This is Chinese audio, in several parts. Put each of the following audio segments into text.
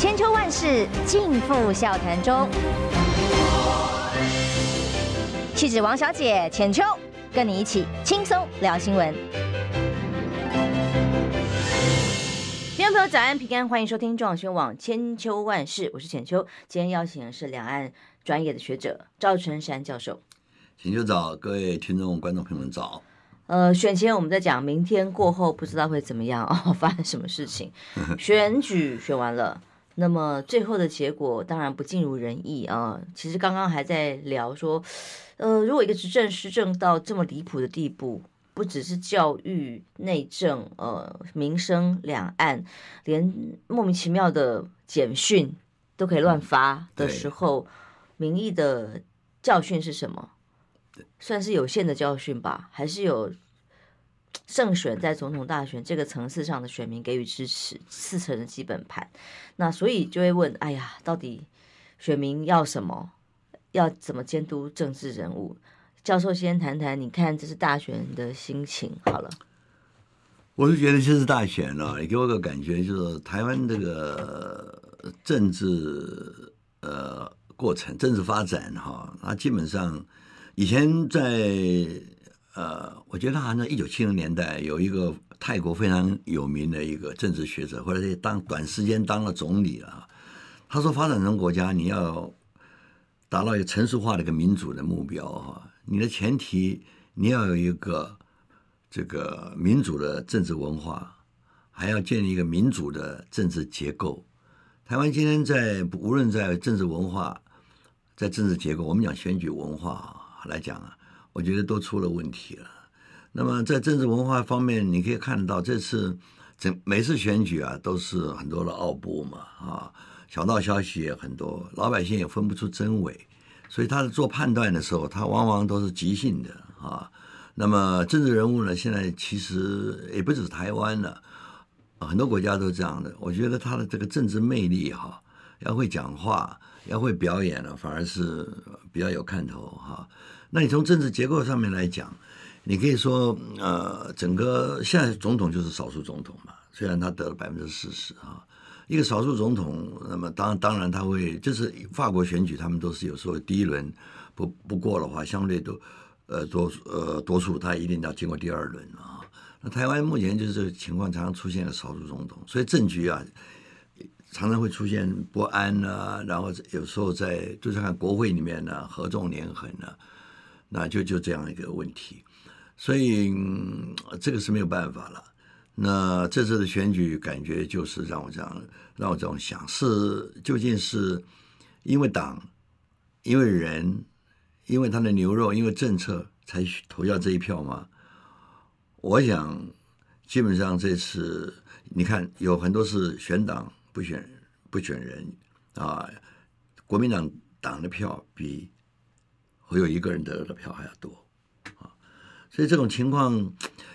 千秋万世尽付笑谈中。气质王小姐浅秋，跟你一起轻松聊新闻。听众朋友早安平安，欢迎收听中广新闻网千秋万世，我是浅秋。今天邀请的是两岸专业的学者赵春山教授。浅秋早，各位听众观众朋友们早。呃，选前我们在讲，明天过后不知道会怎么样哦，发生什么事情？选举选完了。那么最后的结果当然不尽如人意啊！其实刚刚还在聊说，呃，如果一个执政施政到这么离谱的地步，不只是教育、内政、呃，民生、两岸，连莫名其妙的简讯都可以乱发的时候，民意的教训是什么？算是有限的教训吧，还是有？胜选在总统大选这个层次上的选民给予支持，四成的基本盘，那所以就会问：哎呀，到底选民要什么？要怎么监督政治人物？教授先谈谈，你看这是大选的心情。好了，我是觉得这是大选了，你给我个感觉就是台湾这个政治呃过程、政治发展哈，那基本上以前在。呃，我觉得好像一九七零年代有一个泰国非常有名的一个政治学者，或者是当短时间当了总理了。他说，发展中国家你要达到一个成熟化的一个民主的目标哈，你的前提你要有一个这个民主的政治文化，还要建立一个民主的政治结构。台湾今天在无论在政治文化，在政治结构，我们讲选举文化来讲啊。我觉得都出了问题了。那么在政治文化方面，你可以看到这次整每次选举啊，都是很多的奥步嘛，啊，小道消息也很多，老百姓也分不出真伪，所以他在做判断的时候，他往往都是即兴的啊。那么政治人物呢，现在其实也不止台湾了，很多国家都这样的。我觉得他的这个政治魅力哈，要会讲话，要会表演了，反而是比较有看头哈。那你从政治结构上面来讲，你可以说，呃，整个现在总统就是少数总统嘛，虽然他得了百分之四十啊，一个少数总统，那么当当然他会，就是法国选举，他们都是有时候第一轮不不过的话，相对都呃多呃多数他一定要经过第二轮啊。那台湾目前就是情况，常常出现了少数总统，所以政局啊常常会出现不安啊，然后有时候在就是看国会里面呢合纵连横呢。那就就这样一个问题，所以、这个是没有办法了。那这次的选举感觉就是让我这样让我这样想：是究竟是因为党、因为人、因为他的牛肉、因为政策才投下这一票吗？我想，基本上这次你看有很多是选党不选不选人啊，国民党党的票比。会有一个人得的票还要多啊，所以这种情况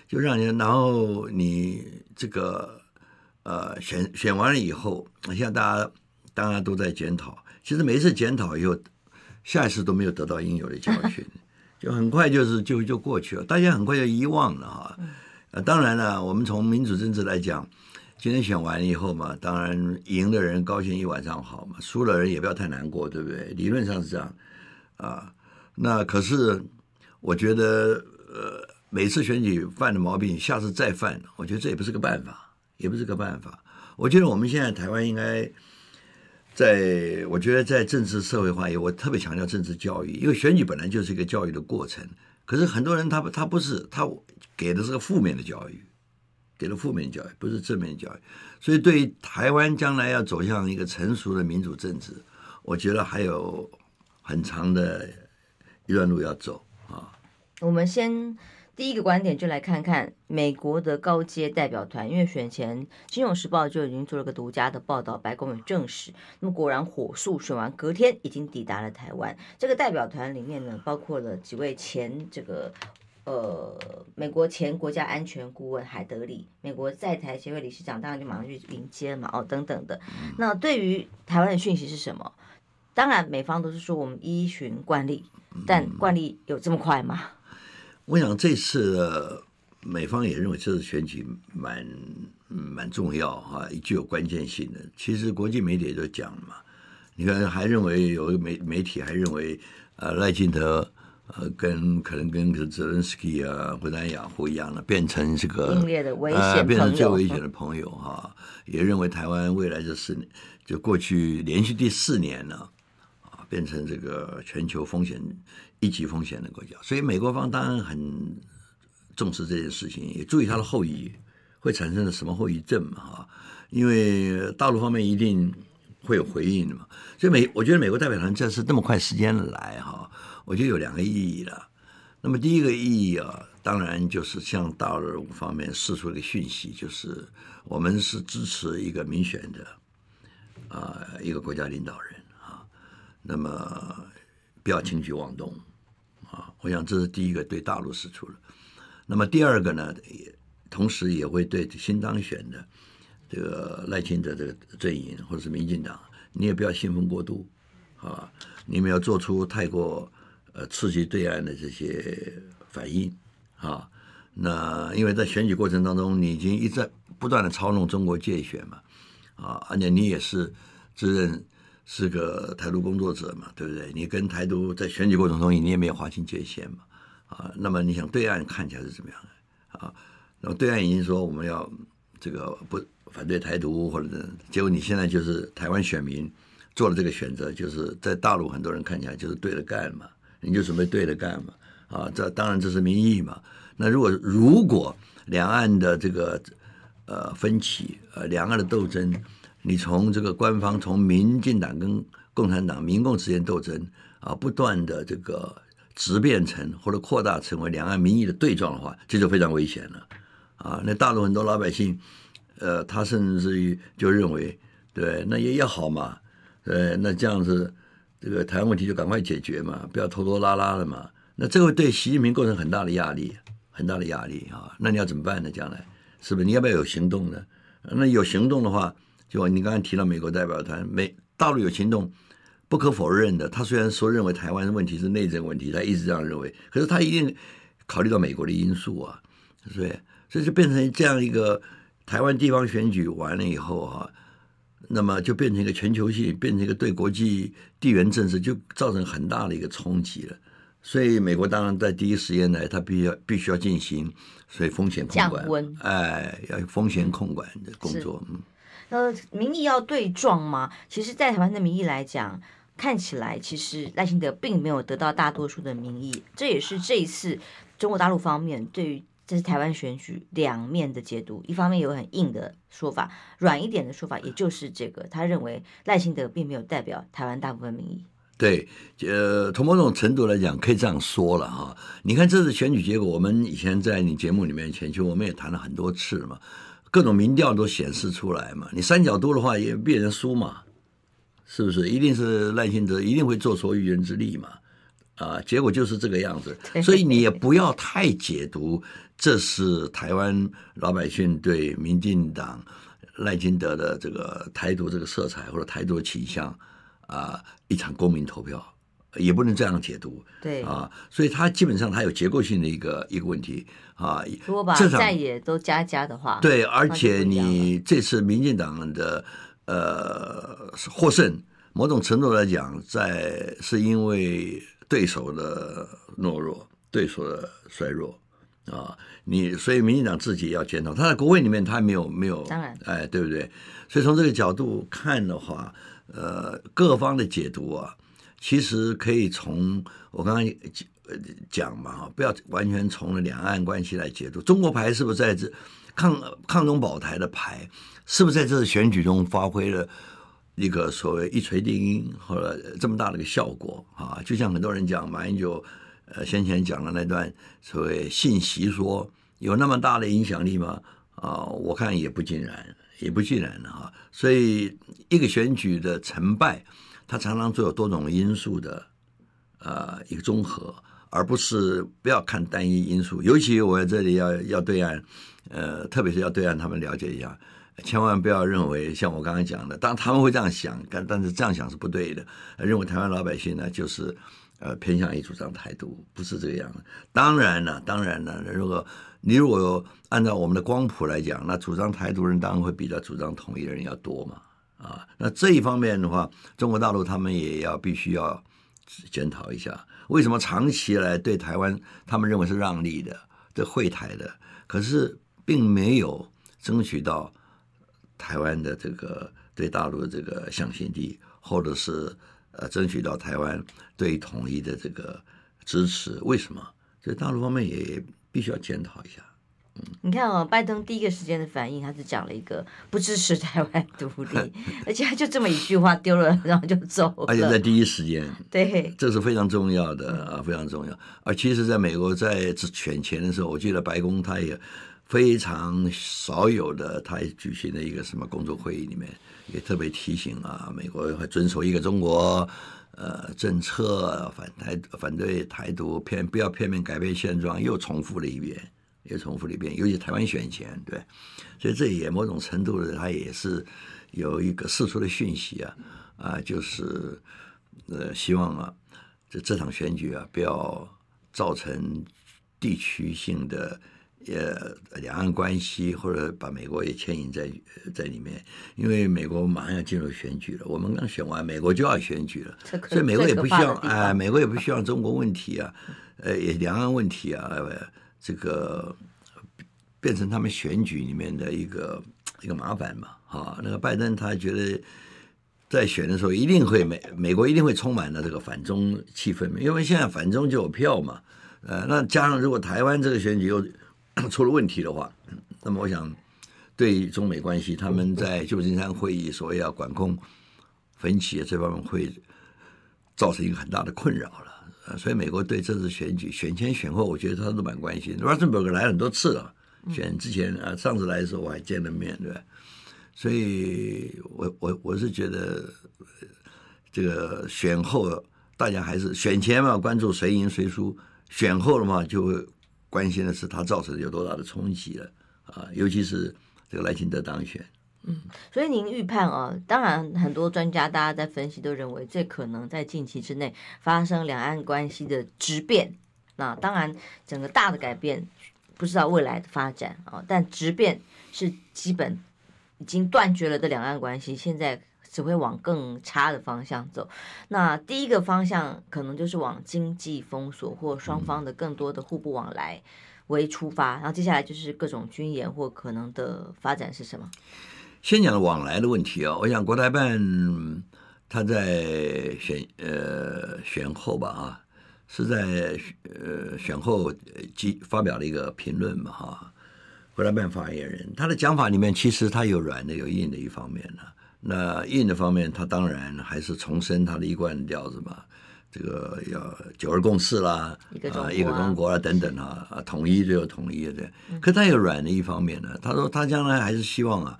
就让人，然后你这个呃选选完了以后，现在大家大家都在检讨，其实每一次检讨以后，下一次都没有得到应有的教训，就很快就是就就过去了，大家很快就遗忘了哈。呃，当然了，我们从民主政治来讲，今天选完以后嘛，当然赢的人高兴一晚上好嘛，输了人也不要太难过，对不对？理论上是这样啊。那可是，我觉得，呃，每次选举犯的毛病，下次再犯，我觉得这也不是个办法，也不是个办法。我觉得我们现在台湾应该在，我觉得在政治社会化也，我特别强调政治教育，因为选举本来就是一个教育的过程。可是很多人他他不是，他给的是个负面的教育，给了负面教育，不是正面教育。所以对于台湾将来要走向一个成熟的民主政治，我觉得还有很长的。一段路要走啊！我们先第一个观点就来看看美国的高阶代表团，因为选前《金融时报》就已经做了个独家的报道，白宫有证实。那么果然火速选完，隔天已经抵达了台湾。这个代表团里面呢，包括了几位前这个呃美国前国家安全顾问海德里，美国在台协会理事长，当然就马上去迎接了嘛，哦等等的。那对于台湾的讯息是什么？当然，美方都是说我们依循惯例。但惯例有这么快吗？我想这次美方也认为这次选举蛮嗯蛮重要哈，具有关键性的。其实国际媒体也都讲了嘛，你看还认为有媒媒体还认为，呃赖清德呃跟可能跟泽连斯基啊或者雅虎一样的，变成这个的呃变成最危险的朋友哈，也认为台湾未来这四年就过去连续第四年了啊，变成这个全球风险一级风险的国家，所以美国方当然很。重视这件事情，也注意它的后遗会产生了什么后遗症嘛？哈，因为大陆方面一定会有回应的嘛。所以美，我觉得美国代表团这次这么快时间来哈，我觉得有两个意义了。那么第一个意义啊，当然就是向大陆方面释出一个讯息，就是我们是支持一个民选的啊一个国家领导人，那么不要轻举妄动啊。我想这是第一个对大陆使出了。那么第二个呢，也同时也会对新当选的这个赖清德这个阵营或者是民进党，你也不要兴奋过度啊，你们要做出太过呃刺激对岸的这些反应啊。那因为在选举过程当中，你已经一直不断的操弄中国界选嘛啊，而且你也是自认是个台独工作者嘛，对不对？你跟台独在选举过程中，你也没有划清界限嘛。啊，那么你想对岸看起来是怎么样的啊？那么对岸已经说我们要这个不反对台独或者，结果你现在就是台湾选民做了这个选择，就是在大陆很多人看起来就是对着干嘛，你就准备对着干嘛啊？这当然这是民意嘛。那如果如果两岸的这个呃分歧呃两岸的斗争，你从这个官方从民进党跟共产党民共之间斗争啊，不断的这个。直变成或者扩大成为两岸民意的对撞的话，这就非常危险了啊！那大陆很多老百姓，呃，他甚至于就认为，对，那也也好嘛，呃，那这样子，这个台湾问题就赶快解决嘛，不要拖拖拉拉的嘛。那这会对习近平构成很大的压力，很大的压力啊！那你要怎么办呢？将来是不是你要不要有行动呢？那有行动的话，就你刚才提到美国代表团，美大陆有行动。不可否认的，他虽然说认为台湾的问题是内政问题，他一直这样认为，可是他一定考虑到美国的因素啊，所以所以就变成这样一个台湾地方选举完了以后啊，那么就变成一个全球性，变成一个对国际地缘政治就造成很大的一个冲击了。所以美国当然在第一时间来，他必须要必须要进行所以风险控管，哎，要风险控管的工作。嗯，呃，民意要对撞吗？其实，在台湾的民意来讲。看起来，其实赖清德并没有得到大多数的民意，这也是这一次中国大陆方面对于这是台湾选举两面的解读。一方面有很硬的说法，软一点的说法，也就是这个，他认为赖清德并没有代表台湾大部分民意。对，呃，从某种程度来讲，可以这样说了哈。你看这次选举结果，我们以前在你节目里面前期我们也谈了很多次嘛，各种民调都显示出来嘛。你三角多的话，也必然输嘛。是不是一定是赖清德一定会做出逾人之力嘛？啊，结果就是这个样子，所以你也不要太解读这是台湾老百姓对民进党赖清德的这个台独这个色彩或者台独倾向啊一场公民投票，也不能这样解读。对啊，所以它基本上它有结构性的一个一个问题啊。如果把在也都加加的话，对，而且你这次民进党的。呃，获胜，某种程度来讲，在是因为对手的懦弱，对手的衰弱啊。你所以民进党自己要检讨，他在国会里面他没有没有，当然，哎，对不对？所以从这个角度看的话，呃，各方的解读啊，其实可以从我刚刚讲嘛，不要完全从了两岸关系来解读。中国牌是不是在这抗抗中保台的牌？是不是在这次选举中发挥了一个所谓一锤定音或者这么大的一个效果啊？就像很多人讲，马英九呃先前讲的那段所谓信息说有那么大的影响力吗？啊，我看也不尽然，也不尽然的哈。所以一个选举的成败，它常常都有多种因素的呃一个综合，而不是不要看单一因素。尤其我在这里要要对岸呃，特别是要对岸他们了解一下。千万不要认为像我刚才讲的，当然他们会这样想，但但是这样想是不对的。认为台湾老百姓呢，就是呃偏向于主张台独，不是这个样子。当然了，当然了，如果你如果按照我们的光谱来讲，那主张台独人当然会比较主张统一的人要多嘛。啊，那这一方面的话，中国大陆他们也要必须要检讨一下，为什么长期以来对台湾他们认为是让利的、这惠台的，可是并没有争取到台湾的这个对大陆的这个向心力，或者是呃争取到台湾对统一的这个支持？为什么？所以大陆方面也必须要检讨一下。你看哦，拜登第一个时间的反应，他是讲了一个不支持台湾独立，而且他就这么一句话丢了，然后就走了。而且在第一时间，对，这是非常重要的啊，非常重要。而其实，在美国在选前的时候，我记得白宫他也非常少有的，他也举行了一个什么工作会议，里面也特别提醒啊，美国会遵守一个中国呃政策，反台反对台独，偏不要片面改变现状，又重复了一遍。也重复了一遍，尤其台湾选前，对，所以这也某种程度的，它也是有一个释出的讯息啊，啊，就是呃，希望啊，这这场选举啊，不要造成地区性的呃两岸关系，或者把美国也牵引在在里面，因为美国马上要进入选举了，我们刚选完，美国就要选举了，所以美国也不希望哎，美国也不希望中国问题啊，呃，也两岸问题啊。这个变成他们选举里面的一个一个麻烦嘛，哈，那个拜登他觉得在选的时候一定会美美国一定会充满了这个反中气氛，因为现在反中就有票嘛，呃，那加上如果台湾这个选举又 出了问题的话，那么我想对中美关系，他们在旧金山会议所要管控分歧这方面会造成一个很大的困扰了。所以美国对这次选举选前选后，我觉得他都蛮关心。Rosenberg 来很多次了，选之前啊，上次来的时候我还见了面，对？所以我我我是觉得，这个选后大家还是选前嘛关注谁赢谁输，选后的话就会关心的是他造成有多大的冲击了啊，尤其是这个赖清德当选。嗯，所以您预判啊，当然很多专家大家在分析都认为，这可能在近期之内发生两岸关系的质变。那当然，整个大的改变不知道未来的发展啊，但质变是基本已经断绝了的两岸关系，现在只会往更差的方向走。那第一个方向可能就是往经济封锁或双方的更多的互不往来为出发，然后接下来就是各种军演或可能的发展是什么？先讲往来的问题啊，我想国台办他在选呃选后吧啊，是在呃选后即发表了一个评论嘛哈，国台办发言人他的讲法里面其实他有软的有硬的一方面呢，那硬的方面他当然还是重申他的一贯调子嘛，这个要九二共识啦，啊，一个中国啊等等啊，啊统一就有统一的，可他有软的一方面呢，他说他将来还是希望啊。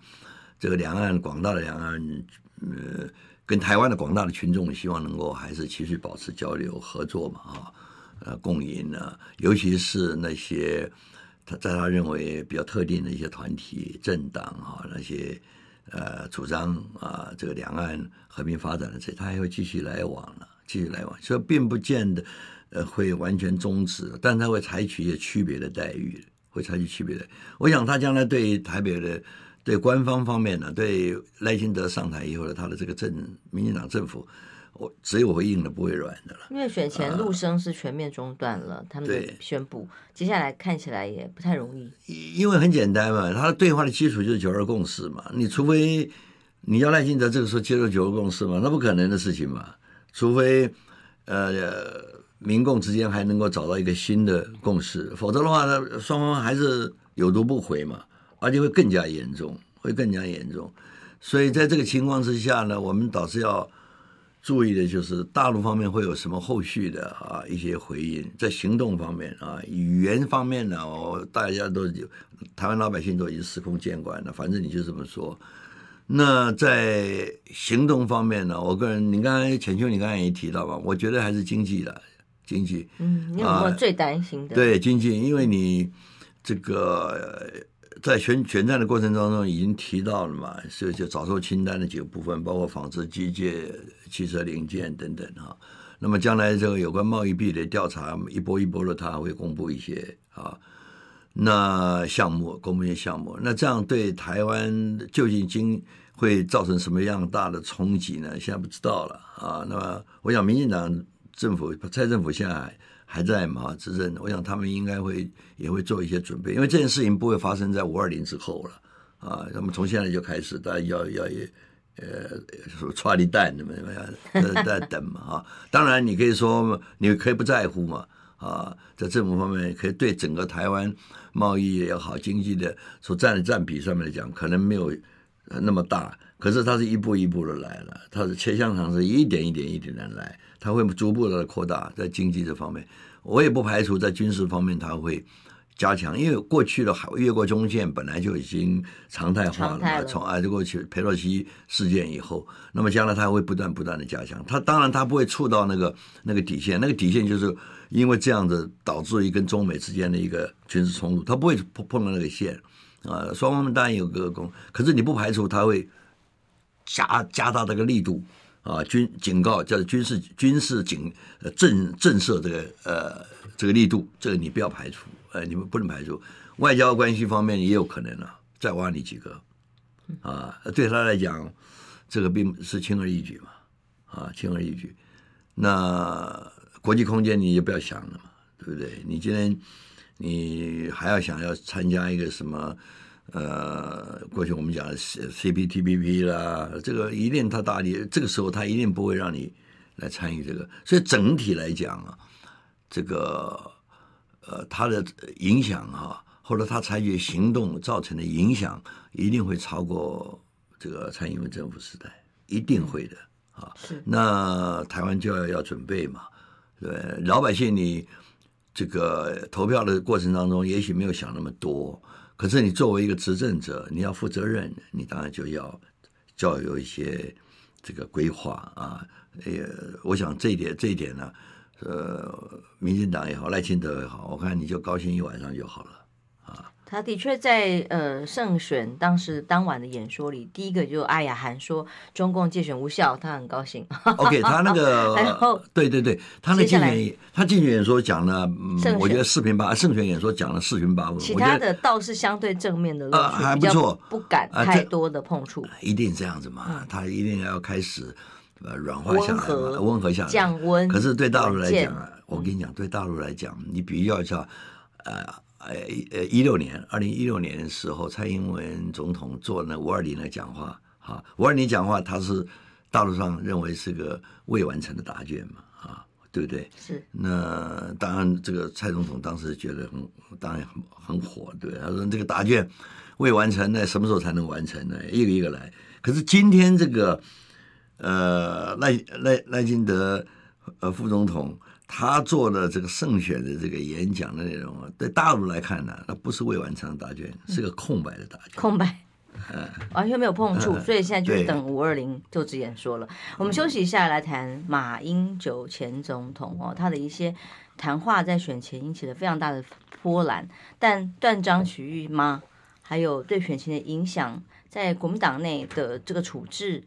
这个两岸广大的两岸，呃，跟台湾的广大的群众，希望能够还是持续保持交流合作嘛，啊，呃，共赢呢，尤其是那些他在他认为比较特定的一些团体、政党哈，那些呃主张啊，这个两岸和平发展的这，他还会继续来往了，继续来往，所以并不见得呃会完全终止，但他会采取一些区别的待遇，会采取区别的。我想他将来对台北的。对官方方面呢，对赖清德上台以后的他的这个政民进党政府，我只有会硬的，不会软的了。因为选前陆生是全面中断了，呃、他们的宣布，接下来看起来也不太容易。因为很简单嘛，他的对话的基础就是九二共识嘛。你除非你要赖清德这个时候接受九二共识嘛，那不可能的事情嘛。除非呃民共之间还能够找到一个新的共识，否则的话呢，双方还是有读不回嘛。而且会更加严重，会更加严重，所以在这个情况之下呢，我们倒是要注意的就是大陆方面会有什么后续的啊一些回应，在行动方面啊，语言方面呢，我大家都有，台湾老百姓都已经司空见惯了，反正你就这么说。那在行动方面呢，我个人，你刚才浅秋，你刚才也提到吧，我觉得还是经济的经济，嗯，你有没有最担心的？啊，对经济，因为你这个。在选选战的过程当中，已经提到了嘛，所以就早收清单的几个部分，包括纺织、机械、汽车零件等等哈。那么将来这个有关贸易壁垒调查一波一波的，他会公布一些啊，那项目公布一些项目，那这样对台湾究竟经会造成什么样大的冲击呢？现在不知道了啊。那么我想，民进党政府蔡政府现在还在嘛执政，我想他们应该会也会做一些准备，因为这件事情不会发生在五二零之后了啊。那么从现在就开始，大家要要也。呃，说剉哩等怎么怎么样，在在等嘛啊。当然，你可以说，你可以不在乎嘛啊，在政府方面可以对整个台湾贸易也好，经济的所占的占比上面来讲，可能没有那么大。可是它是一步一步的来了，它是切香肠是一点一点一点的来，它会逐步的扩大在经济这方面。我也不排除在军事方面它会。加强，因为过去的海越过中线本来就已经常态化了嘛，从啊，这过去佩洛西事件以后，那么将来他会不断不断的加强。他当然他不会触到那个那个底线，那个底线就是因为这样子导致于跟中美之间的一个军事冲突，他不会碰碰到那个线啊。双方当然有个攻，可是你不排除他会加加大这个力度啊，军警告叫军事军事警震震慑这个呃这个力度，这个你不要排除。呃，你们不能排除外交关系方面也有可能啊，再挖你几个啊，对他来讲，这个并不是轻而易举嘛，啊，轻而易举。那国际空间你也不要想了嘛，对不对？你今天你还要想要参加一个什么？呃，过去我们讲的 CPTPP 啦，这个一定他大力，这个时候他一定不会让你来参与这个。所以整体来讲啊，这个。呃，他的影响哈，或者他采取行动造成的影响，一定会超过这个蔡英文政府时代，一定会的啊。是，那台湾就要要准备嘛，对，老百姓你这个投票的过程当中，也许没有想那么多，可是你作为一个执政者，你要负责任，你当然就要就要有一些这个规划啊。呃，我想这一点，这一点呢。呃，民进党也好，赖清德也好，我看你就高兴一晚上就好了啊。他的确在呃胜选当时当晚的演说里，第一个就阿雅涵说中共竞选无效，他很高兴。OK，他那个，呃、对对对，他那竞选，他竞选演说讲了，嗯，我觉得四平八胜选演说讲了四平八稳。其他的倒是相对正面的，呃，还不错，不敢太多的碰触。一定这样子嘛，嗯、他一定要开始。呃，软化下来嘛，温和下来，降温。可是对大陆来讲啊，我跟你讲，对大陆来讲，你比较一下，呃呃呃，一六年，二零一六年的时候，蔡英文总统做那五二零的讲话，哈，五二零讲话，他是大陆上认为是个未完成的答卷嘛，啊，对不对？是。那当然，这个蔡总统当时觉得很，当然很很火，对，他说这个答卷未完成，那什么时候才能完成呢？一个一个来。可是今天这个。呃，赖赖赖清德呃副总统他做的这个胜选的这个演讲的内容啊，对大陆来看呢，那不是未完成的答卷，是个空白的答卷，空白，嗯，完全没有碰触，所以现在就是等五二零就职演说了。我们休息一下来谈马英九前总统哦，他的一些谈话在选前引起了非常大的波澜，但断章取义吗？还有对选情的影响，在国民党内的这个处置。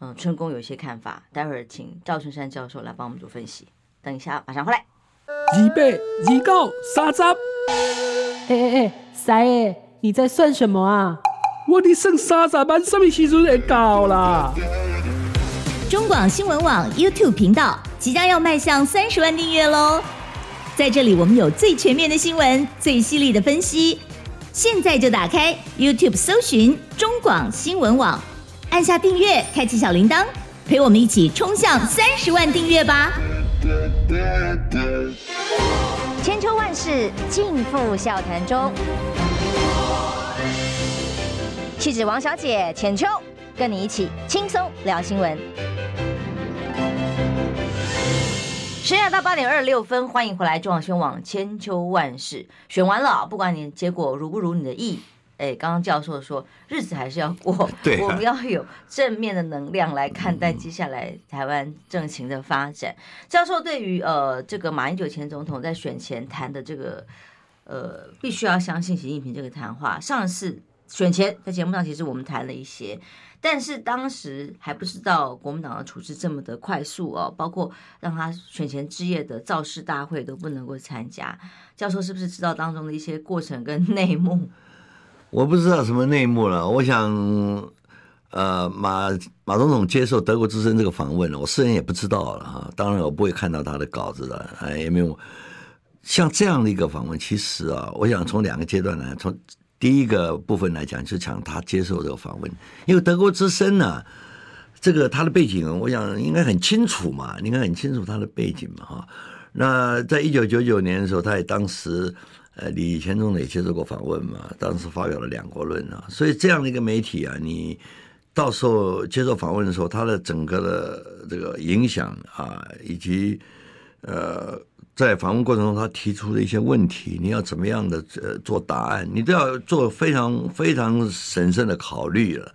嗯，春宫有一些看法，待会儿请赵春山教授来帮我们做分析。等一下，马上回来。二百二九三十。哎哎哎，三爷，你在算什么啊？我的剩三十万，什么时阵会到啦？中广新闻网 YouTube 频道即将要迈向三十万订阅喽！在这里，我们有最全面的新闻，最犀利的分析。现在就打开 YouTube 搜寻中广新闻网。按下订阅，开启小铃铛，陪我们一起冲向三十万订阅吧！千秋万世尽付笑谈中。气质王小姐浅秋，跟你一起轻松聊新闻。十点到八点二十六分，欢迎回来中广新闻网千秋万世。选完了，不管你结果如不如你的意。哎，刚刚教授说，日子还是要过，对啊，我们要有正面的能量来看待接下来台湾政情的发展。教授对于呃这个马英九前总统在选前谈的这个呃必须要相信习近平这个谈话，上次选前在节目上，其实我们谈了一些，但是当时还不知道国民党的处置这么的快速哦，包括让他选前之夜的造势大会都不能够参加。教授是不是知道当中的一些过程跟内幕？我不知道什么内幕了。我想，呃，马马总统接受德国之声这个访问，我私人也不知道了哈。当然，我不会看到他的稿子的，哎，也没有像这样的一个访问。其实啊，我想从两个阶段来，从第一个部分来讲，就讲他接受这个访问，因为德国之声呢，这个他的背景，我想应该很清楚嘛，应该很清楚他的背景嘛，哈。那在一九九九年的时候，他也当时呃李前总统也接受过访问嘛，当时发表了两国论啊，所以这样的一个媒体啊，你到时候接受访问的时候，他的整个的这个影响啊，以及呃。在访问过程中，他提出的一些问题，你要怎么样的呃做答案，你都要做非常非常审慎的考虑了。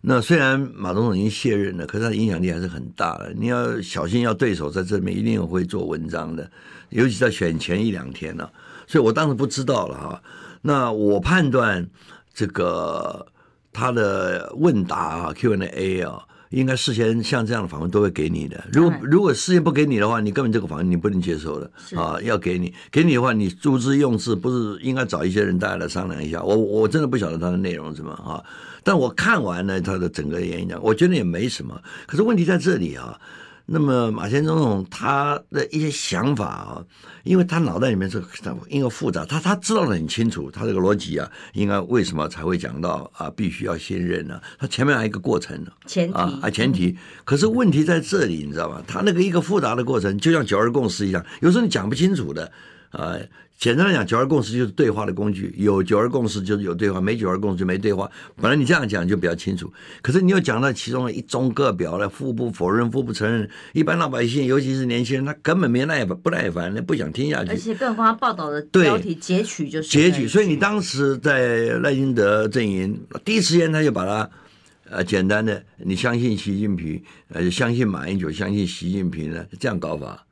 那虽然马总统已经卸任了，可是他影响力还是很大的。你要小心，要对手在这里面一定会做文章的，尤其在选前一两天呢、所以我当时不知道了哈。那我判断这个他的问答啊，Q&A 啊。应该事先像这样的访问都会给你的。如果如果事先不给你的话，你根本这个访问你不能接受的啊！要给你，给你的话，你注资用字不是应该找一些人大家来商量一下？我我真的不晓得他的内容是什么啊！但我看完了他的整个演讲，我觉得也没什么。可是问题在这里啊。那么马前总统他的一些想法啊，因为他脑袋里面是应该复杂，他他知道的很清楚，他这个逻辑啊，应该为什么才会讲到啊，必须要信任呢？他前面还有一个过程呢，前提啊前提。可是问题在这里，你知道吗？他那个一个复杂的过程，就像九二共识一样，有时候你讲不清楚的啊。简单来讲，九二共识就是对话的工具，有九二共识就是有对话，没九二共识就没对话。本来你这样讲就比较清楚，可是你又讲到其中的一中各表了，互不否认，互不承认，一般老百姓，尤其是年轻人，他根本没耐烦，不耐烦，不想听下去。而且更何况报道的标题截取就是截取，所以你当时在赖清德阵营第一时间他就把它呃简单的，你相信习近平，呃相信马英九，相信习近平呢，这样搞法。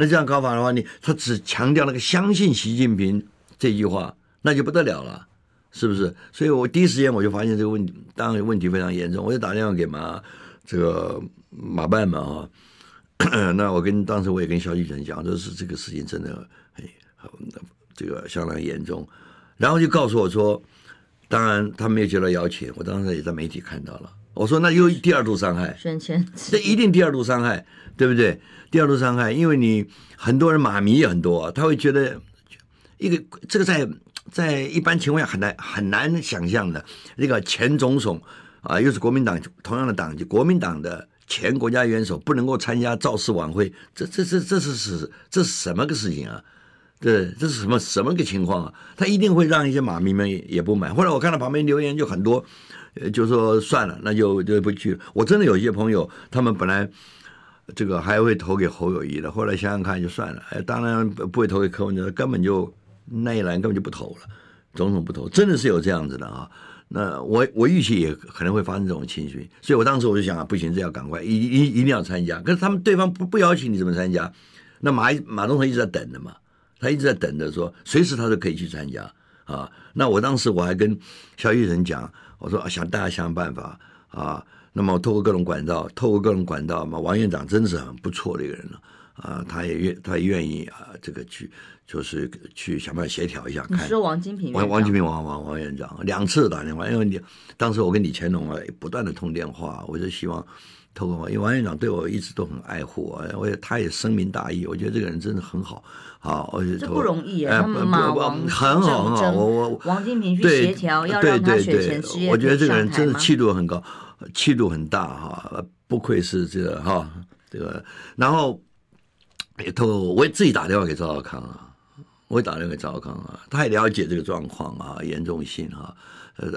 那这样搞法的话，你他只强调那个相信习近平这句话，那就不得了了，是不是？所以我第一时间我就发现这个问题，当然问题非常严重，我就打电话给马这个马办嘛哈。那我跟当时我也跟肖继成讲，就是这个事情真的很很这个相当严重，然后就告诉我说，当然他没有接到邀请，我当时也在媒体看到了。我说那又第二度伤害，这一定第二度伤害，对不对？第二度伤害，因为你很多人马迷也很多，他会觉得一个这个在在一般情况下很难很难想象的，那个前总统啊，又是国民党同样的党籍，国民党的前国家元首不能够参加造势晚会，这这这这是是这是什么个事情啊？对，这是什么什么个情况啊？他一定会让一些马迷们也不满。后来我看到旁边留言就很多。呃，就说算了，那就就不去。我真的有一些朋友，他们本来这个还会投给侯友谊的，后来想想看就算了。哎，当然不会投给柯文哲，根本就那一栏根本就不投了，总统不投，真的是有这样子的啊。那我我预期也可能会发生这种情绪，所以我当时我就想啊，不行，这要赶快一一一定要参加。可是他们对方不不邀请你怎么参加？那马马总统一直在等的嘛，他一直在等着说，随时他都可以去参加啊。那我当时我还跟萧旭晨讲。我说想大家想想办法啊，那么透过各种管道，透过各种管道嘛，王院长真的是很不错的一个人了啊，他也愿他也愿意啊，这个去就是去想办法协调一下。看你说王金平王王金平王王王院长两次打电话，因为你当时我跟李乾隆啊不断的通电话，我就希望。透过因为王院长对我一直都很爱护啊，我也他也深明大义，我觉得这个人真的很好，好，而且这不容易啊，他们马王很好很好，我我王金平去协调，要让他选前之夜我觉得这个人真的气度很高，气度很大哈，不愧是这个哈这个，然后也透过我也自己打电话给赵少康啊，我也打电话给赵少康啊，他也了解这个状况啊严重性啊。呃，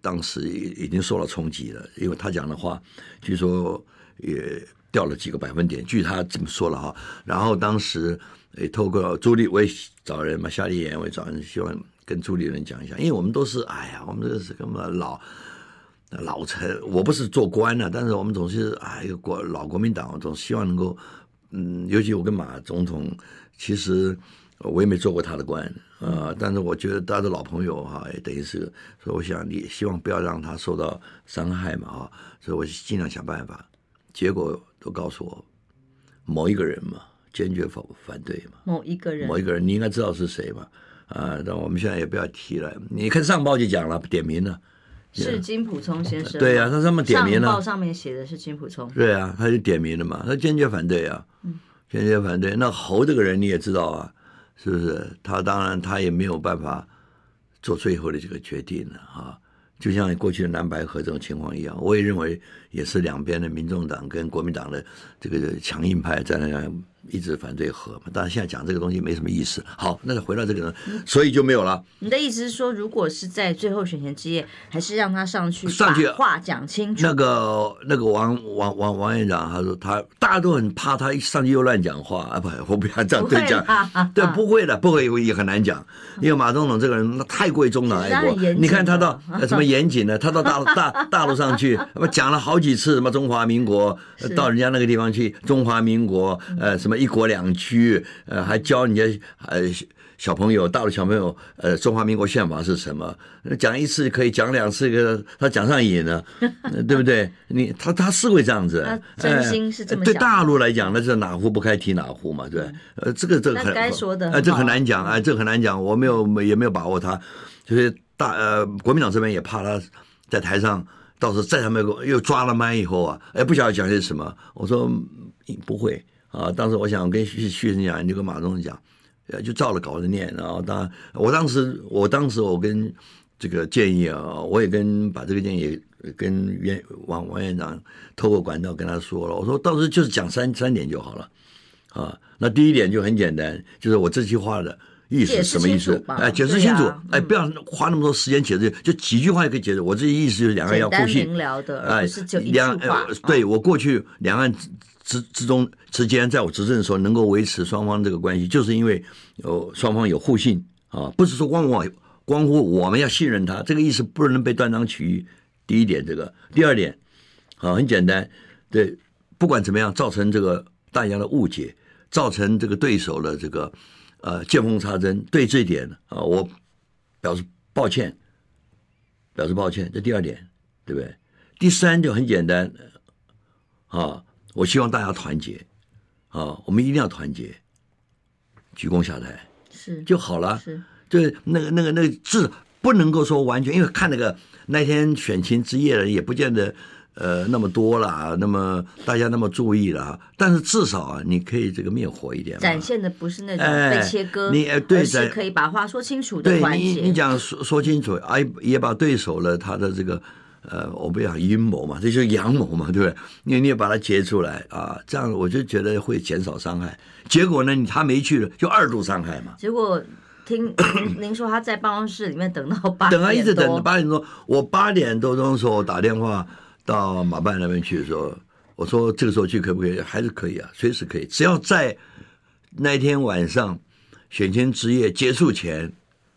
当时已已经受到冲击了，因为他讲的话，据说也掉了几个百分点，据他这么说了哈。然后当时也透过朱立，我也找人嘛，夏立言我也找人，希望跟朱立伦讲一下，因为我们都是，哎呀，我们这是什么老老臣，我不是做官的，但是我们总是哎，国老国民党，我总希望能够，嗯，尤其我跟马总统，其实我也没做过他的官啊，但是我觉得他的老朋友哈，也等于是所以，我想你希望不要让他受到伤害嘛啊，所以我尽量想办法。结果都告诉我某一个人嘛，坚决反反对嘛。某一个人，某一个人，你应该知道是谁嘛？啊，那我们现在也不要提了。你看上报就讲了，点名了，是金普聪先生。对呀、啊，他上面点名了。上报上面写的是金普聪。对啊，他就点名了嘛，他坚决反对啊，坚决反对。那侯这个人你也知道啊，是不是？他当然他也没有办法做最后的这个决定了啊。就像过去的南白河这种情况一样，我也认为也是两边的民众党跟国民党的这个强硬派在那一直反对和嘛。当然现在讲这个东西没什么意思。好，那就回到这个呢，所以就没有了。你的意思是说，如果是在最后选前之夜，还是让他上去上去话讲清楚？那个那个王王王王院长他说他大家都很怕他一上去又乱讲话啊，不，我不要这样对讲，对，不会的，不会也很难讲，因为马总统这个人他太过于中党爱国，你看他到什么严谨呢？他到大大大陆上去，讲了好几次什么中华民国，到人家那个地方去，中华民国呃什么。一国两区，呃，还教人家呃小朋友，大陆小朋友，呃，中华民国宪法是什么？讲一次可以讲两次，个他讲上瘾了，对不对？你他他是会这样子，真心是这么想。对大陆来讲，那是哪壶不开提哪壶嘛，对。呃，这个这个很该说的，哎，这很难讲，哎，这很难讲，我没有也没有把握他，就是大呃国民党这边也怕他在台上，到时候在他们又抓了麦以后啊，哎，不晓得讲些什么。我说不会。啊，当时我想跟徐徐生讲，你就跟马总统讲，呃，就照着稿子念。然后当，我当时，我当时我跟这个建议啊，我也跟把这个建议跟院王王院长透过管道跟他说了。我说到时候就是讲三三点就好了。啊，那第一点就很简单，就是我这句话的意思什么意思？哎，解释清楚。啊、哎，不要花那么多时间解释，就几句话就可以解释。我这意思就是两岸要互信。哎，两呃，对我过去两岸。之之中之间，在我执政的时候，能够维持双方这个关系，就是因为有双方有互信啊，不是说光我光乎我们要信任他，这个意思不能被断章取义。第一点，这个第二点，啊，很简单，对，不管怎么样，造成这个大家的误解，造成这个对手的这个呃见缝插针，对这一点啊，我表示抱歉，表示抱歉，这第二点，对不对？第三就很简单，啊。我希望大家团结，啊，我们一定要团结，鞠躬下台是就好了。是，对，那个那个那个字不能够说完全，因为看那个那天选情之夜的也不见得呃那么多了，那么大家那么注意了。但是至少啊，你可以这个灭火一点，展现的不是那种被切割，哎、你呃对，是可以把话说清楚的环节。对，你你讲说说清楚，哎，也把对手了他的这个。呃，我不讲阴谋嘛，这就是阳谋嘛，对不对？你你也把它截出来啊，这样我就觉得会减少伤害。结果呢，他没去了，就二度伤害嘛。结果听 您您说他在办公室里面等到八点多，等啊，一直等八点多。我八点多钟的时候打电话到马办那边去的时候，我说这个时候去可不可以？还是可以啊，随时可以，只要在那天晚上选前之夜结束前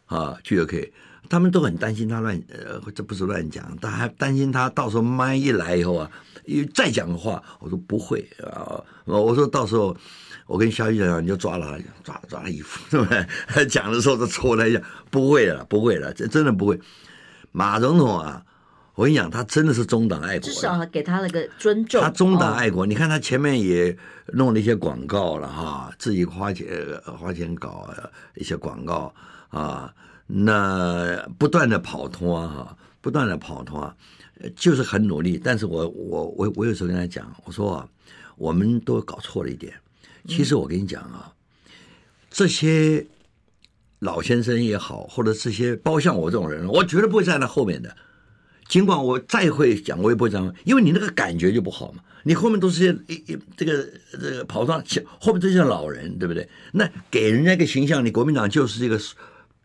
啊去就可以。他们都很担心他乱，呃，这不是乱讲，他还担心他到时候麦一来以后啊，又再讲的话，我说不会啊，我说到时候我跟肖局长你就抓了，抓抓他衣服，对不对？讲的时候都戳他一下，不会了，不会了，这真的不会。马总统啊，我跟你讲，他真的是中党爱国，至少给他了个尊重。他中党爱国，你看他前面也弄了一些广告了哈，自己花钱花钱搞一些广告啊。那不断的跑脱哈，不断的跑通啊，就是很努力。但是我我我我有时候跟他讲，我说啊，我们都搞错了一点。其实我跟你讲啊，这些老先生也好，或者这些包像我这种人，我绝对不会站在后面的。尽管我再会讲，我也不会这样，因为你那个感觉就不好嘛。你后面都是些一一这个这个跑上后面都是老人，对不对？那给人家一个形象，你国民党就是这个。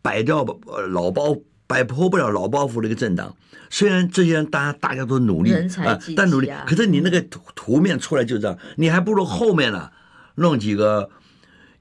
摆掉老包摆脱不了老包袱的一个政党，虽然这些人大家大家都努力啊，但努力，可是你那个图图面出来就这样，你还不如后面呢、啊，弄几个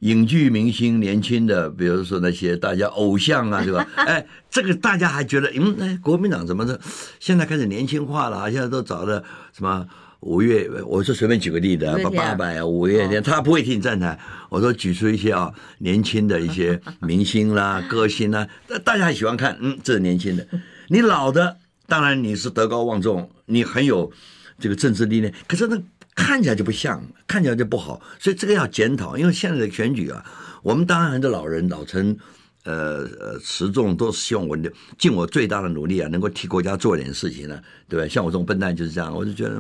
影剧明星年轻的，比如说那些大家偶像啊，对吧？哎，这个大家还觉得，嗯，哎，国民党怎么的，现在开始年轻化了，现在都找的什么五月，我说随便举个例子啊，八百啊，五月天，他不会替你站台。我说举出一些啊年轻的一些明星啦、歌星啦，大家还喜欢看，嗯，这是年轻的。你老的，当然你是德高望重，你很有这个政治力量，可是那看起来就不像，看起来就不好，所以这个要检讨。因为现在的选举啊，我们当然很多老人老成。呃呃，持重都是希望我尽我最大的努力啊，能够替国家做点事情呢，对不对？像我这种笨蛋就是这样，我就觉得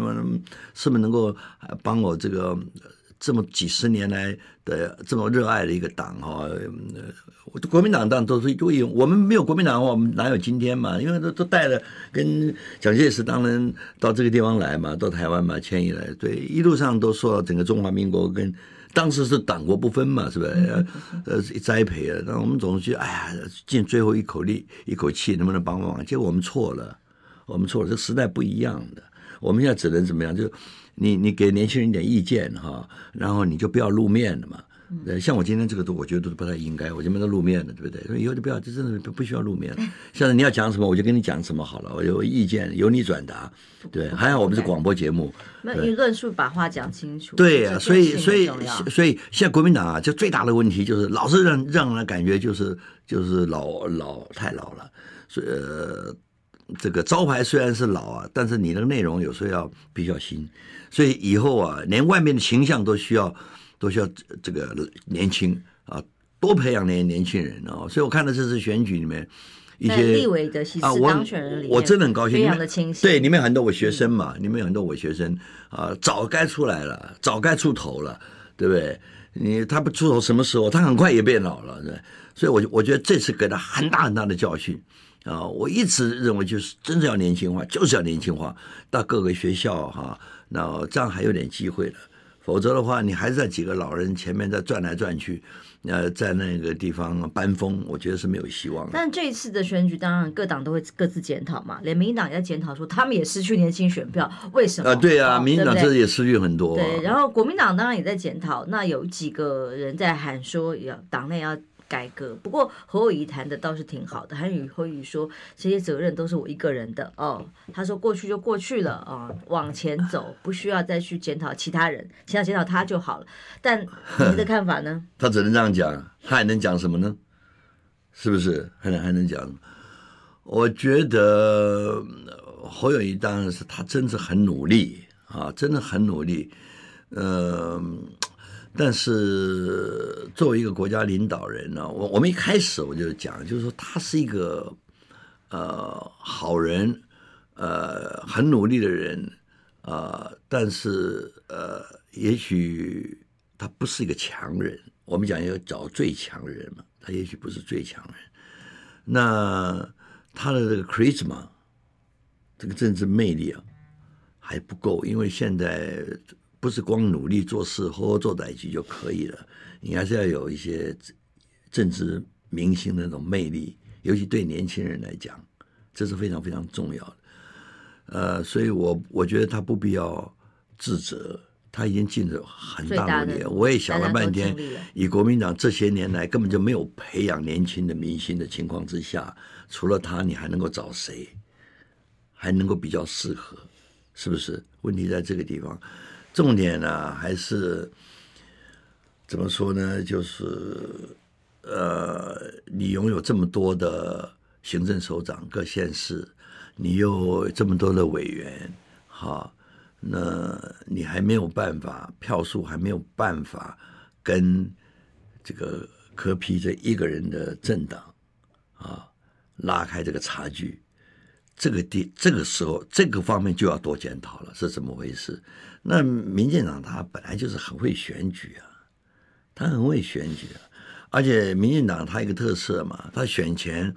是不是能够帮我这个这么几十年来的这么热爱的一个党哈？呃，国民党当然都是因为我们没有国民党的话，我们哪有今天嘛？因为都都带了跟蒋介石当年到这个地方来嘛，到台湾嘛，迁移来，对，一路上都说整个中华民国跟。当时是党国不分嘛，是不是？呃，栽培啊，那我们总是觉得，哎呀，尽最后一口力、一口气，能不能帮帮忙？结果我们错了，我们错了。这时代不一样的，我们现在只能怎么样？就你你给年轻人一点意见哈，然后你就不要露面了嘛。像我今天这个都，我觉得都不太应该，我就没得露面了，对不对？所以以后就不要，这真的不不需要露面了。现在你要讲什么，我就跟你讲什么好了。我有意见，由你转达。对，还好我们是广播节目，那你论述把话讲清楚。对呀、啊，所以所以所以现在国民党啊，就最大的问题就是老是让让人感觉就是就是老老太老了。所以呃，这个招牌虽然是老啊，但是你的内容有时候要比较新。所以以后啊，连外面的形象都需要。都需要这个年轻啊，多培养那些年轻人啊，所以我看到这次选举里面一些立委的啊，我我真的很高兴，非常的清晰。对，里面很多我学生嘛，里面有很多我学生啊，早该出来了，早该出头了，对不对？你他不出头什么时候？他很快也变老了，对。所以我我觉得这次给他很大很大的教训啊！我一直认为就是真的要年轻化，就是要年轻化，到各个学校哈，那这样还有点机会的。否则的话，你还是在几个老人前面在转来转去，呃，在那个地方搬风，我觉得是没有希望的。但这一次的选举，当然各党都会各自检讨嘛。连民进党也在检讨说，他们也失去年轻选票，为什么？啊，对啊，民进党这也失去很多啊。对，然后国民党当然也在检讨。那有几个人在喊说，要党内要。改革，不过侯友谊谈的倒是挺好的。韩宇侯友谊说，这些责任都是我一个人的哦。他说过去就过去了啊、哦，往前走，不需要再去检讨其他人，只要检讨他就好了。但 您的看法呢？他只能这样讲，他还能讲什么呢？是不是？还能还能讲？我觉得侯友谊当然是他真是很努力啊，真的很努力。嗯、呃。但是作为一个国家领导人呢，我我们一开始我就讲，就是说他是一个呃好人，呃很努力的人、呃，但是呃也许他不是一个强人。我们讲要找最强人嘛，他也许不是最强人。那他的这个 charisma，这个政治魅力啊还不够，因为现在。不是光努力做事、好好做代志就可以了，你还是要有一些政治明星的那种魅力，尤其对年轻人来讲，这是非常非常重要的。呃，所以我我觉得他不必要自责，他已经尽了很大努力。我也想了半天，以国民党这些年来根本就没有培养年轻的明星的情况之下，除了他，你还能够找谁？还能够比较适合？是不是？问题在这个地方。重点呢，还是怎么说呢？就是呃，你拥有这么多的行政首长、各县市，你又这么多的委员，哈，那你还没有办法，票数还没有办法跟这个柯 P 这一个人的政党啊拉开这个差距。这个地这个时候，这个方面就要多检讨了，是怎么回事？那民进党他本来就是很会选举啊，他很会选举啊，而且民进党他一个特色嘛，他选前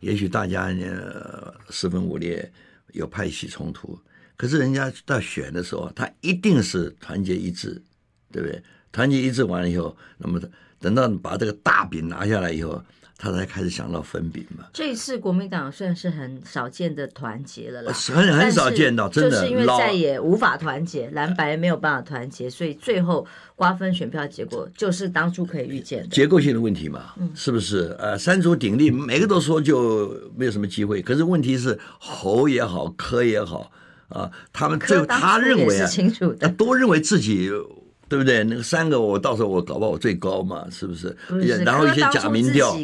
也许大家呢四分五裂，有派系冲突，可是人家到选的时候，他一定是团结一致，对不对？团结一致完了以后，那么等到把这个大饼拿下来以后。他才开始想到分饼嘛。这一次国民党算是很少见的团结了啦，很很少见到，真的。就是因为再也无法团结，蓝白没有办法团结，所以最后瓜分选票结果就是当初可以预见的结构性的问题嘛，是不是？呃，三足鼎立，每个都说就没有什么机会。可是问题是侯也好，柯也好，啊，他们最后他认为啊，清楚的，都认为自己对不对？那个三个我到时候我搞不好我最高嘛，是不是？不是然后一些假民调。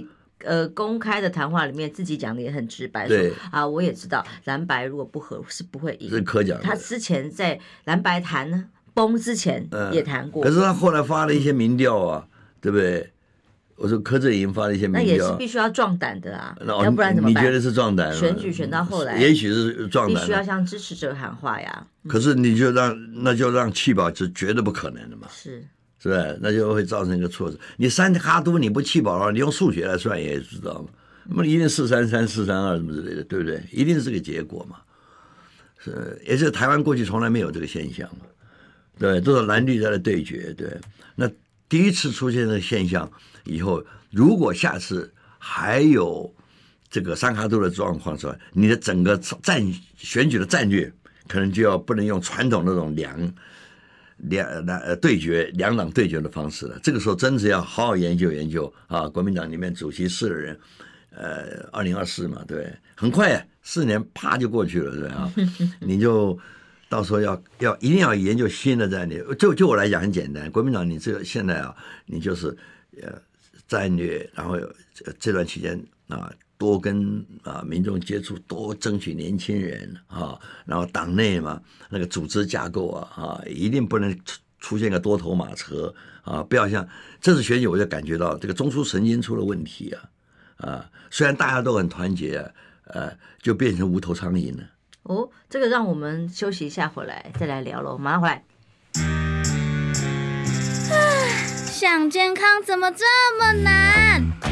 呃，公开的谈话里面自己讲的也很直白，对说啊，我也知道蓝白如果不合是不会赢。是可讲，他之前在蓝白谈崩之前也谈过、嗯。可是他后来发了一些民调啊，对不对？我说柯震营发了一些民调，那也是必须要壮胆的啊，那要不然怎么办？你觉得是壮胆？选举选到后来，也许是壮胆，必须要向支持者喊话呀。可是你就让那就让弃保是绝对不可能的嘛。是。是吧？那就会造成一个错字。你三哈都你不气饱了，你用数学来算也知道嘛。那么一定四三三四三二什么之类的，对不对？一定是这个结果嘛。是，也是台湾过去从来没有这个现象嘛。对，都是蓝绿在的对决。对，那第一次出现这个现象以后，如果下次还有这个三哈都的状况出来，你的整个战选举的战略可能就要不能用传统那种两。两两呃对决两党对决的方式了，这个时候真是要好好研究研究啊！国民党里面主席是的人，呃，二零二四嘛，对，很快四年啪就过去了，对啊，你就到时候要要一定要研究新的战略。就就我来讲很简单，国民党你这个现在啊，你就是呃战略，然后这段期间啊。多跟啊民众接触，多争取年轻人啊，然后党内嘛那个组织架构啊啊，一定不能出出现个多头马车啊，不要像这次选举我就感觉到这个中枢神经出了问题啊啊，虽然大家都很团结啊，呃，就变成无头苍蝇了。哦，这个让我们休息一下，回来再来聊喽，马上回来。想健康怎么这么难？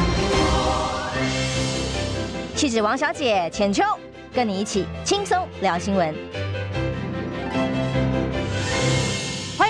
气质王小姐浅秋，跟你一起轻松聊新闻。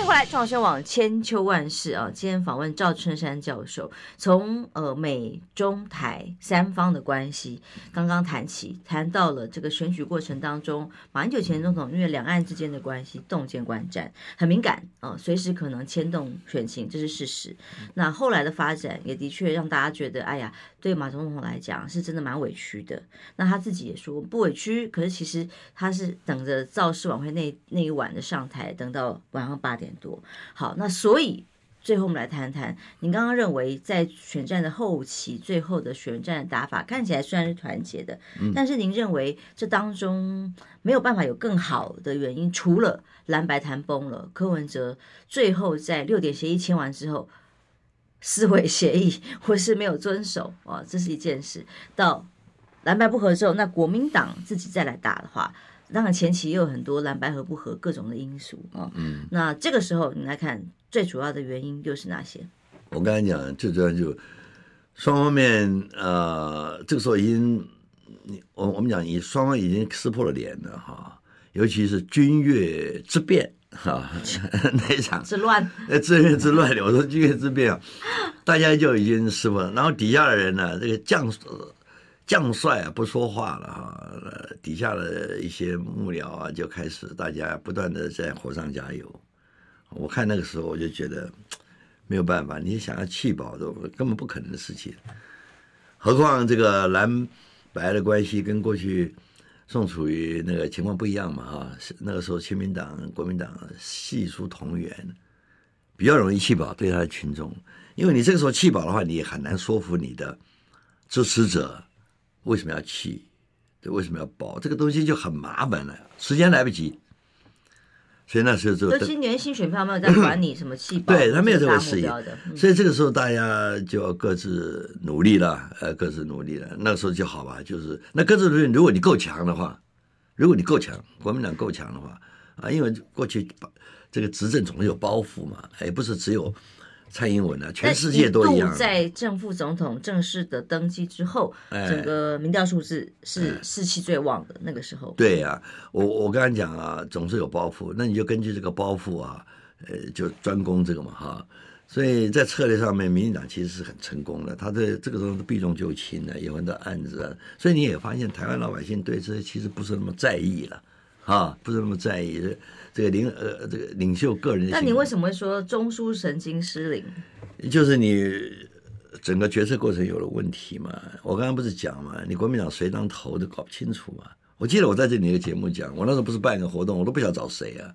来，创新网千秋万世啊！今天访问赵春山教授，从呃美中台三方的关系刚刚谈起，谈到了这个选举过程当中，马英九前总统因为两岸之间的关系动见观战，很敏感啊，随时可能牵动选情，这是事实。那后来的发展也的确让大家觉得，哎呀，对马总统来讲是真的蛮委屈的。那他自己也说不委屈，可是其实他是等着造势晚会那那一晚的上台，等到晚上八点。多好，那所以最后我们来谈谈，您刚刚认为在选战的后期，最后的选战的打法看起来虽然是团结的，嗯，但是您认为这当中没有办法有更好的原因，除了蓝白谈崩了，柯文哲最后在六点协议签完之后撕毁协议，或是没有遵守啊，这是一件事。到蓝白不合之后，那国民党自己再来打的话。当然，前期也有很多蓝白合不合各种的因素啊。嗯，那这个时候你来看，最主要的原因又是哪些？我刚才讲，最主要就双方面，呃，这个时候已经，我我们讲，已双方已经撕破了脸了哈。尤其是君悦之变哈，那一场之乱，呃，君悦之乱，我说君悦之变啊，大家就已经撕破了。然后底下的人呢，这个将。将帅啊不说话了哈，底下的一些幕僚啊就开始大家不断的在火上加油。我看那个时候我就觉得没有办法，你想要弃保都根本不可能的事情。何况这个蓝白的关系跟过去宋楚瑜那个情况不一样嘛哈，那个时候亲民党、国民党系出同源，比较容易弃保对他的群众，因为你这个时候弃保的话，你很难说服你的支持者。为什么要弃？对，为什么要保？这个东西就很麻烦了，时间来不及。所以那时候就，就今年新选票没有在管你什么弃保，对他没有这个事业的。所以这个时候大家就要各自努力了，呃，各自努力了。那个时候就好吧，就是那各自努力。如果你够强的话，如果你够强，国民党够强的话啊，因为过去这个执政总是有包袱嘛，也不是只有蔡英文啊，全世界都一样。在正副总统正式的登基之后，哎、整个民调数字是士气最旺的那个时候。对呀、啊，我我刚才讲啊，总是有包袱，那你就根据这个包袱啊，呃，就专攻这个嘛哈。所以在策略上面，民进党其实是很成功的，他对这个时候避重就轻的，有很多案子啊。所以你也发现，台湾老百姓对这些其实不是那么在意了，啊，不是那么在意这个领呃这个领袖个人的。那你为什么会说中枢神经失灵？就是你整个决策过程有了问题嘛。我刚刚不是讲嘛，你国民党谁当头都搞不清楚嘛。我记得我在这里的节目讲，我那时候不是办一个活动，我都不晓得找谁啊。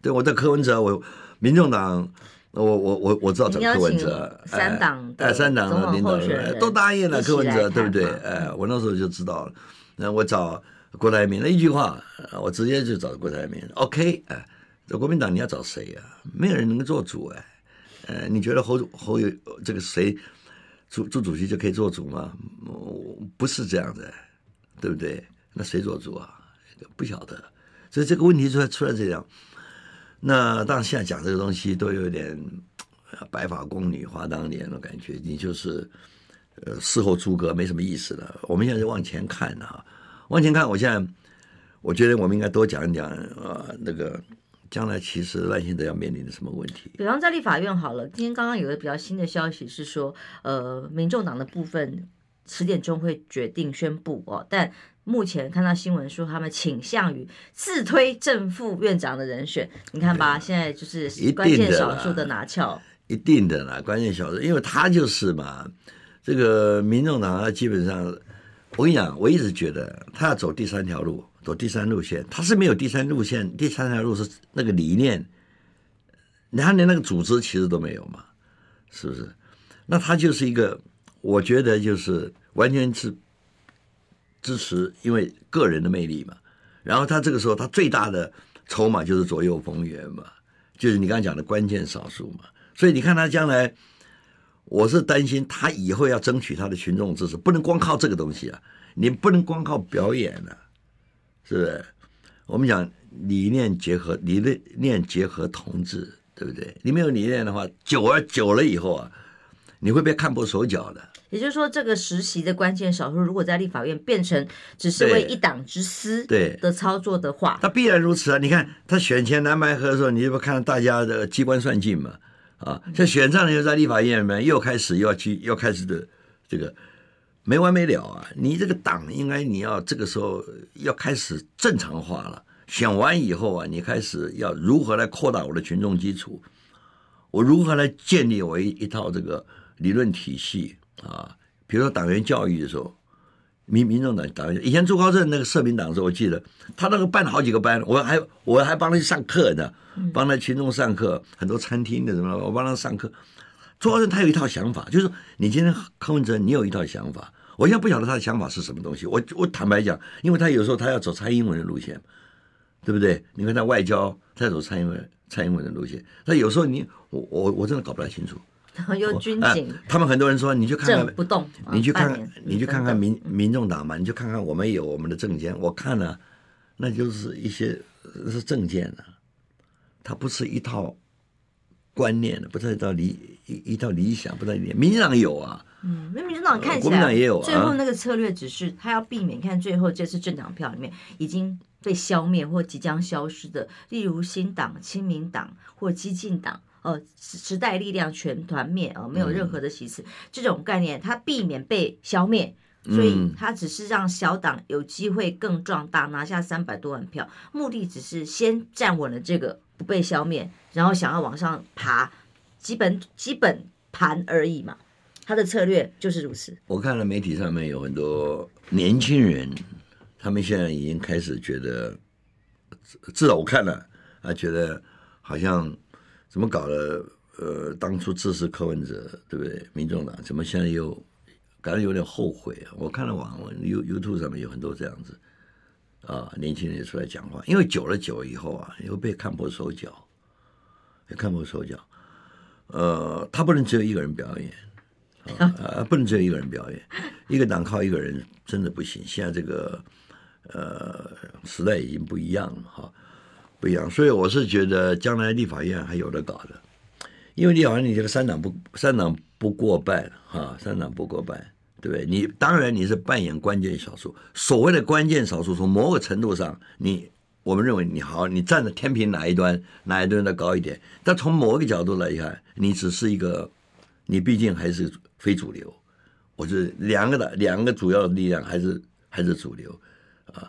对，我在柯文哲，我民众党。我我我我知道找柯文哲，三党哎，三党的领导人都答应了柯文哲，对不对？嗯、哎，我那时候就知道了。那我找郭台铭，那一句话，我直接就找郭台铭。OK，哎，这国民党你要找谁呀、啊？没有人能够做主哎。呃，你觉得侯侯友这个谁朱朱主席就可以做主吗？不是这样的，对不对？那谁做主啊？不晓得。所以这个问题出来出来这样。那当然，现在讲这个东西都有点白发宫女话当年的感觉，你就是呃事后诸葛，没什么意思了。我们现在就往前看啊，往前看。我现在我觉得我们应该多讲一讲啊，那个将来其实赖清德要面临的什么问题。比方在立法院好了，今天刚刚有个比较新的消息是说，呃，民众党的部分十点钟会决定宣布哦，但。目前看到新闻说，他们倾向于自推正副院长的人选。你看吧，现在就是关键少数的拿翘，一定的啦，关键少数，因为他就是嘛，这个民众党他基本上，我跟你讲，我一直觉得他要走第三条路，走第三路线，他是没有第三路线，第三条路是那个理念，你看连那个组织其实都没有嘛，是不是？那他就是一个，我觉得就是完全是。支持，因为个人的魅力嘛。然后他这个时候，他最大的筹码就是左右逢源嘛，就是你刚才讲的关键少数嘛。所以你看他将来，我是担心他以后要争取他的群众支持，不能光靠这个东西啊，你不能光靠表演啊，是不是？我们讲理念结合，理念结合同志，对不对？你没有理念的话，久而久了以后啊，你会被看破手脚的。也就是说，这个实习的关键少数，如果在立法院变成只是为一党之私的操作的话，他必然如此啊！你看他选前蓝白合的时候，你就不看到大家的机关算尽嘛？啊，像选上了又在立法院里面又开始又要去又开始的这个没完没了啊！你这个党应该你要这个时候要开始正常化了。选完以后啊，你开始要如何来扩大我的群众基础？我如何来建立我一一套这个理论体系？啊，比如说党员教育的时候，民民众党党员以前朱高正那个社民党的时候，我记得他那个办了好几个班，我还我还帮他去上课呢，帮他群众上课，很多餐厅的什么，我帮他上课。朱高正他有一套想法，就是你今天柯文哲，你有一套想法，我现在不晓得他的想法是什么东西。我我坦白讲，因为他有时候他要走蔡英文的路线，对不对？你看他外交，他要走蔡英文蔡英文的路线，他有时候你我我我真的搞不太清楚。然 后又军警、啊，他们很多人说，你去看看不动，你去看看，你去看看民民众党嘛，你去看看我们有我们的证件，我看了，那就是一些是政见的，它不是一套观念的，不是一套理一一套理想，不是理民进党有啊，嗯，民进党看起来，国民党也有啊，最后那个策略只是他要避免看最后这次政党票里面已经被消灭或即将消失的，例如新党、亲民党或激进党。呃，时代力量全团灭啊，没有任何的席次，嗯、这种概念，它避免被消灭，所以它只是让小党有机会更壮大，拿下三百多万票，目的只是先站稳了这个不被消灭，然后想要往上爬，基本基本盘而已嘛。他的策略就是如此。我看了媒体上面有很多年轻人，他们现在已经开始觉得，至少我看了啊，觉得好像。怎么搞的？呃，当初支持柯文哲，对不对？民众党怎么现在又感觉有点后悔？我看了网文，You YouTube 上面有很多这样子啊，年轻人也出来讲话，因为久了久了以后啊，又被看破手脚，也看破手脚。呃，他不能只有一个人表演啊，不能只有一个人表演，一个党靠一个人真的不行。现在这个呃时代已经不一样了哈。不一样，所以我是觉得将来立法院还有得搞的，因为立法院你这个三党不三党不过半哈，三党不过半，对不对？你当然你是扮演关键少数，所谓的关键少数，从某个程度上，你我们认为你好，你站在天平哪一端，哪一端的高一点。但从某一个角度来看，你只是一个，你毕竟还是非主流。我是两个的两个主要的力量还是还是主流啊。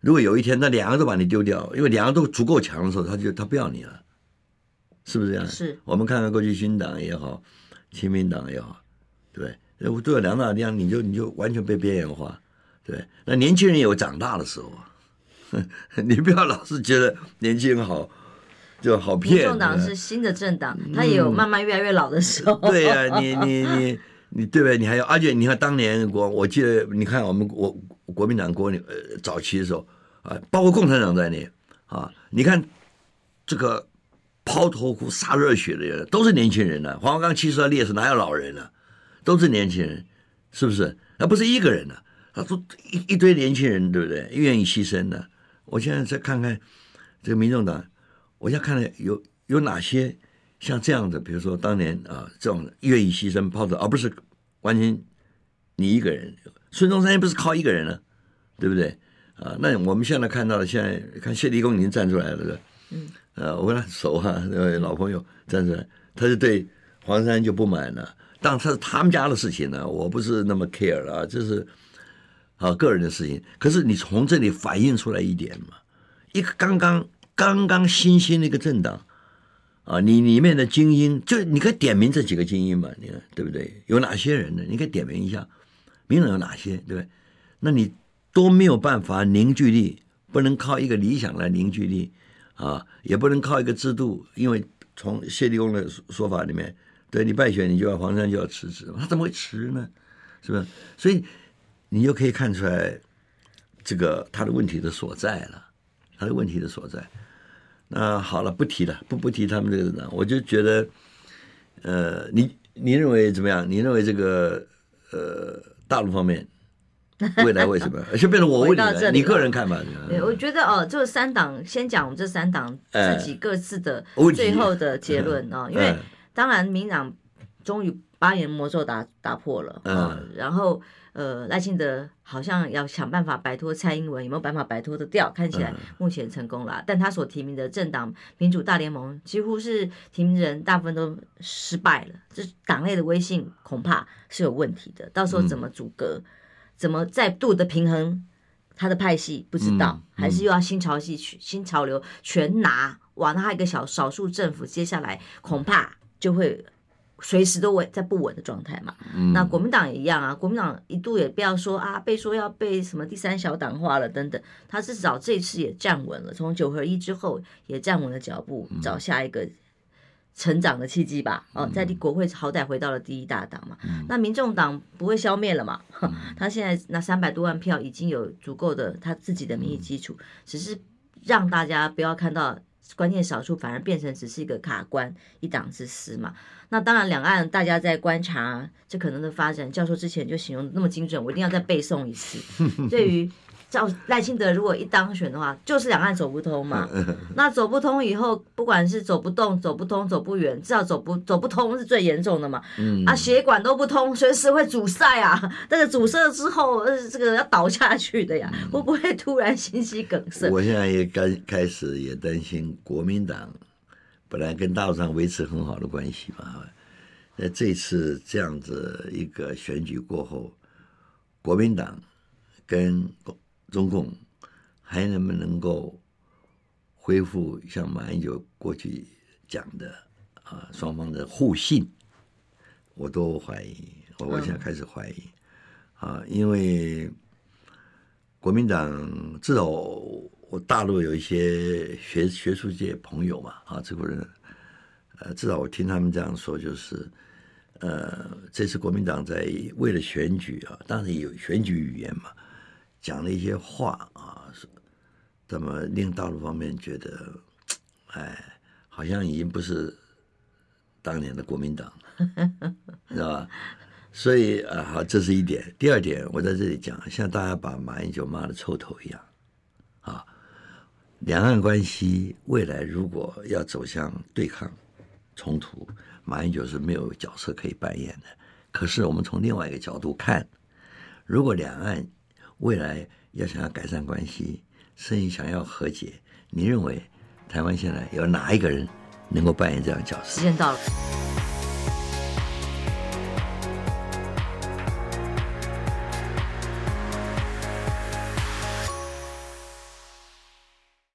如果有一天那两个都把你丢掉，因为两个都足够强的时候，他就他不要你了。是不是这样？是我们看看过去新党也好，亲民党也好，对，如果都有两大力量，你就你就完全被边缘化，对。那年轻人也有长大的时候啊，你不要老是觉得年轻人好就好骗。民众党是新的政党，他也有慢慢越来越老的时候。嗯、对呀、啊，你你 你你对不对？你还有，而且你看当年我，我记得你看我们国国民党国呃早期的时候啊，包括共产党在内啊，你看这个。抛头颅洒热血的人都是年轻人呢、黄花岗七十二烈士哪有老人呢、都是年轻人，是不是？那不是一个人呢、啊，他说一一堆年轻人，对不对？愿意牺牲的。我现在再看看这个民众党，我现在看有有哪些像这样的，比如说当年啊，这种愿意牺牲抛头，而不是完全你一个人。孙中山也不是靠一个人了、啊，对不对？啊，那我们现在看到的，现在看谢立功已经站出来了，对不对？嗯。呃，我跟他熟啊，老朋友站出来，他就对黄山就不满了。当然他是他们家的事情呢，我不是那么 care 了啊，这是啊个人的事情。可是你从这里反映出来一点嘛，一个刚刚刚刚新兴的一个政党啊，你里面的精英，就你可以点名这几个精英嘛，你看对不对？有哪些人呢？你可以点名一下，名人有哪些，对不对？那你都没有办法凝聚力，不能靠一个理想来凝聚力。啊，也不能靠一个制度，因为从谢立功的说法里面，对你败选，你就要黄山就要辞职，他怎么会辞呢？是不是？所以你就可以看出来，这个他的问题的所在了，他的问题的所在。那好了，不提了，不不提他们这个人，我就觉得，呃，你你认为怎么样？你认为这个大陆方面？未来为什么？就变成我问你了，你个人看法？对，我觉得哦，这三党先讲我们这三党自己各自的最后的结论哦，因为当然民党终于八年魔咒打打破了啊，然后呃赖清德好像要想办法摆脱蔡英文，有没有办法摆脱得掉？看起来目前成功了，但他所提名的政党民主大联盟几乎是提名人大部分都失败了，这党内的威信恐怕是有问题的，到时候怎么组阁？怎么再度的平衡他的派系？不知道，嗯嗯、还是又要新潮系去新潮流全拿？哇，那他一个小少数政府，接下来恐怕就会随时都稳在不稳的状态嘛。嗯、那国民党也一样啊，国民党一度也不要说啊，被说要被什么第三小党化了等等，他至少这次也站稳了，从九合一之后也站稳了脚步，找下一个。成长的契机吧，哦，在国会好歹回到了第一大党嘛，嗯、那民众党不会消灭了嘛？嗯、他现在那三百多万票已经有足够的他自己的民意基础，嗯、只是让大家不要看到关键少数，反而变成只是一个卡关一党之私嘛。那当然，两岸大家在观察这可能的发展，教授之前就形容那么精准，我一定要再背诵一次。对于照赖清德如果一当选的话，就是两岸走不通嘛。那走不通以后，不管是走不动、走不通、走不远，至少走不走不通是最严重的嘛。嗯、啊，血管都不通，随时会阻塞啊。但是阻塞之后，呃，这个要倒下去的呀，会不会突然心肌梗塞？我现在也刚开始也担心国民党本来跟大陆上维持很好的关系嘛，那这次这样子一个选举过后，国民党跟中共还能不能够恢复像马英九过去讲的啊，双方的互信，我都怀疑，我我现在开始怀疑。啊，因为国民党至少我大陆有一些学学术界朋友嘛啊，这个人呃，至少我听他们这样说，就是呃，这次国民党在为了选举啊，当然有选举语言嘛。讲了一些话啊，是怎么令大陆方面觉得，哎，好像已经不是当年的国民党了，知道吧？所以啊，好，这是一点。第二点，我在这里讲，像大家把马英九骂的臭头一样啊，两岸关系未来如果要走向对抗，冲突，马英九是没有角色可以扮演的。可是我们从另外一个角度看，如果两岸未来要想要改善关系，甚至想要和解，你认为台湾现在有哪一个人能够扮演这样角色？时间到了。